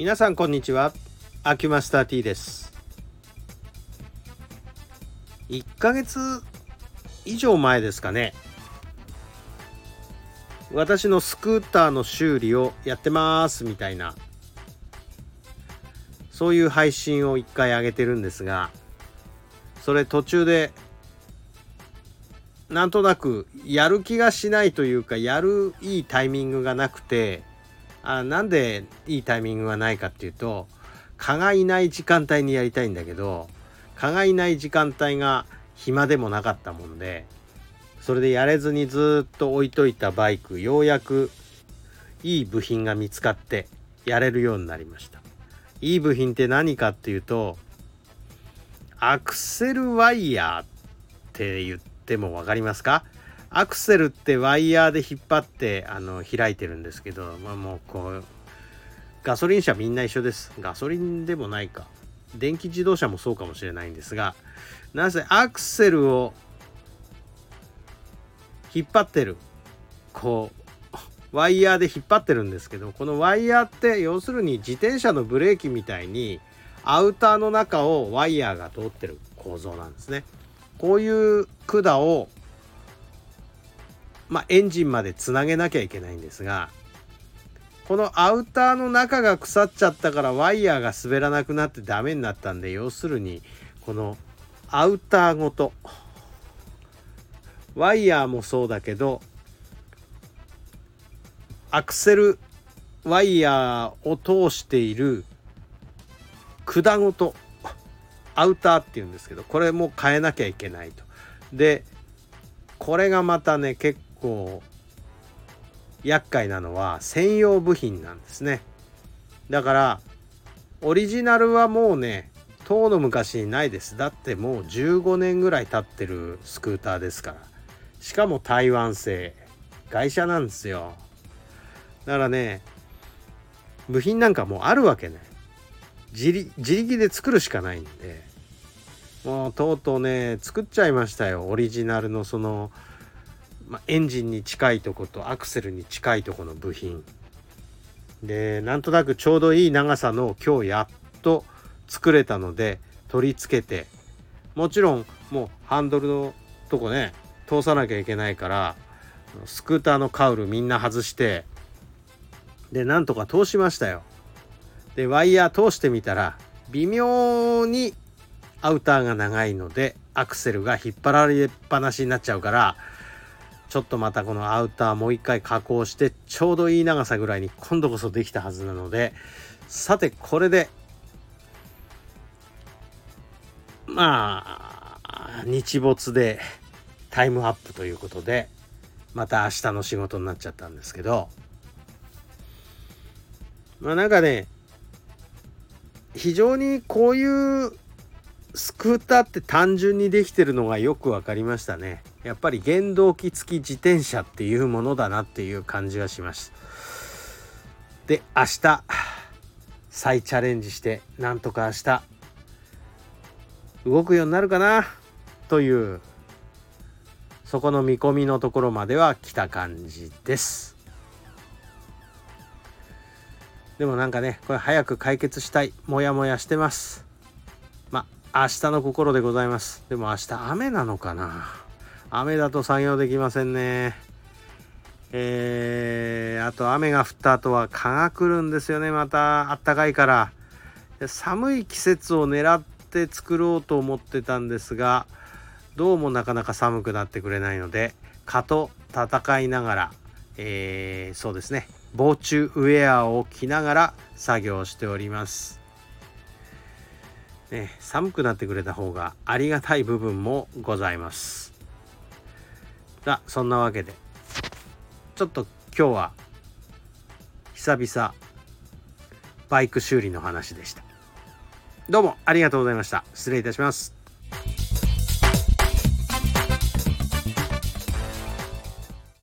皆さんこんにちは。アキュマスター T です。1ヶ月以上前ですかね。私のスクーターの修理をやってますみたいな。そういう配信を1回上げてるんですがそれ途中でなんとなくやる気がしないというかやるいいタイミングがなくてあなんでいいタイミングがないかっていうと蚊がいない時間帯にやりたいんだけど蚊がいない時間帯が暇でもなかったもんでそれでやれずにずっと置いといたバイクようやくいい部品が見つかってやれるようになりました。いい部品って何かっていうとアクセルワイヤーって言っても分かりますか？アクセルってワイヤーで引っ張ってあの開いてるんですけど、まあ、もうこうガソリン車みんな一緒です。ガソリンでもないか。電気自動車もそうかもしれないんですがなぜアクセルを引っ張ってる？こうワイヤーで引っ張ってるんですけどこのワイヤーって要するに自転車のブレーキみたいにアウターの中をワイヤーが通ってる構造なんですね。こういう管をまあ、エンジンまでつなげなきゃいけないんですがこのアウターの中が腐っちゃったからワイヤーが滑らなくなってダメになったんで要するにこのアウターごとワイヤーもそうだけどアクセルワイヤーを通している管ごとアウターっていうんですけどこれも変えなきゃいけないと。でこれがまたね結構厄介なのは専用部品なんですね。だからオリジナルはもうね遠の昔にないです。だってもう15年ぐらい経ってるスクーターですから。しかも台湾製。会社なんですよ。だからね部品なんかもうあるわけね。自力で作るしかないんで。もうとうとうね作っちゃいましたよ。オリジナルのそのまあ、エンジンに近いとことアクセルに近いとこの部品。でなんとなくちょうどいい長さの今日やっと作れたので取り付けてもちろんもうハンドルのとこね通さなきゃいけないからスクーターのカウルみんな外してでなんとか通しましたよ。でワイヤー通してみたら微妙にアウターが長いのでアクセルが引っ張られっぱなしになっちゃうからちょっとまたこのアウターもう一回加工してちょうどいい長さぐらいに今度こそできたはずなのでさてこれでまあ日没でタイムアップということでまた明日の仕事になっちゃったんですけどまあなんかね非常にこういうスクーターって単純にできてるのがよく分かりましたね。やっぱり原動機付き自転車っていうものだなっていう感じがしますで明日再チャレンジしてなんとか明日動くようになるかな？というそこの見込みのところまでは来た感じです。でもなんかねこれ早く解決したい。モヤモヤしてます。まあ明日の心でございます。でも明日雨なのかな？雨だと作業できませんね。えー、あと雨が降った後は蚊が来るんですよねまた。あったかいから。寒い季節を狙って作ろうと思ってたんですがどうもなかなか寒くなってくれないので蚊と戦いながら、えー、そうですね。防虫ウェアを着ながら作業しております、ね、寒くなってくれた方がありがたい部分もございます。あそんなわけで。ちょっと今日は久々バイク修理の話でした。どうもありがとうございました。失礼いたします。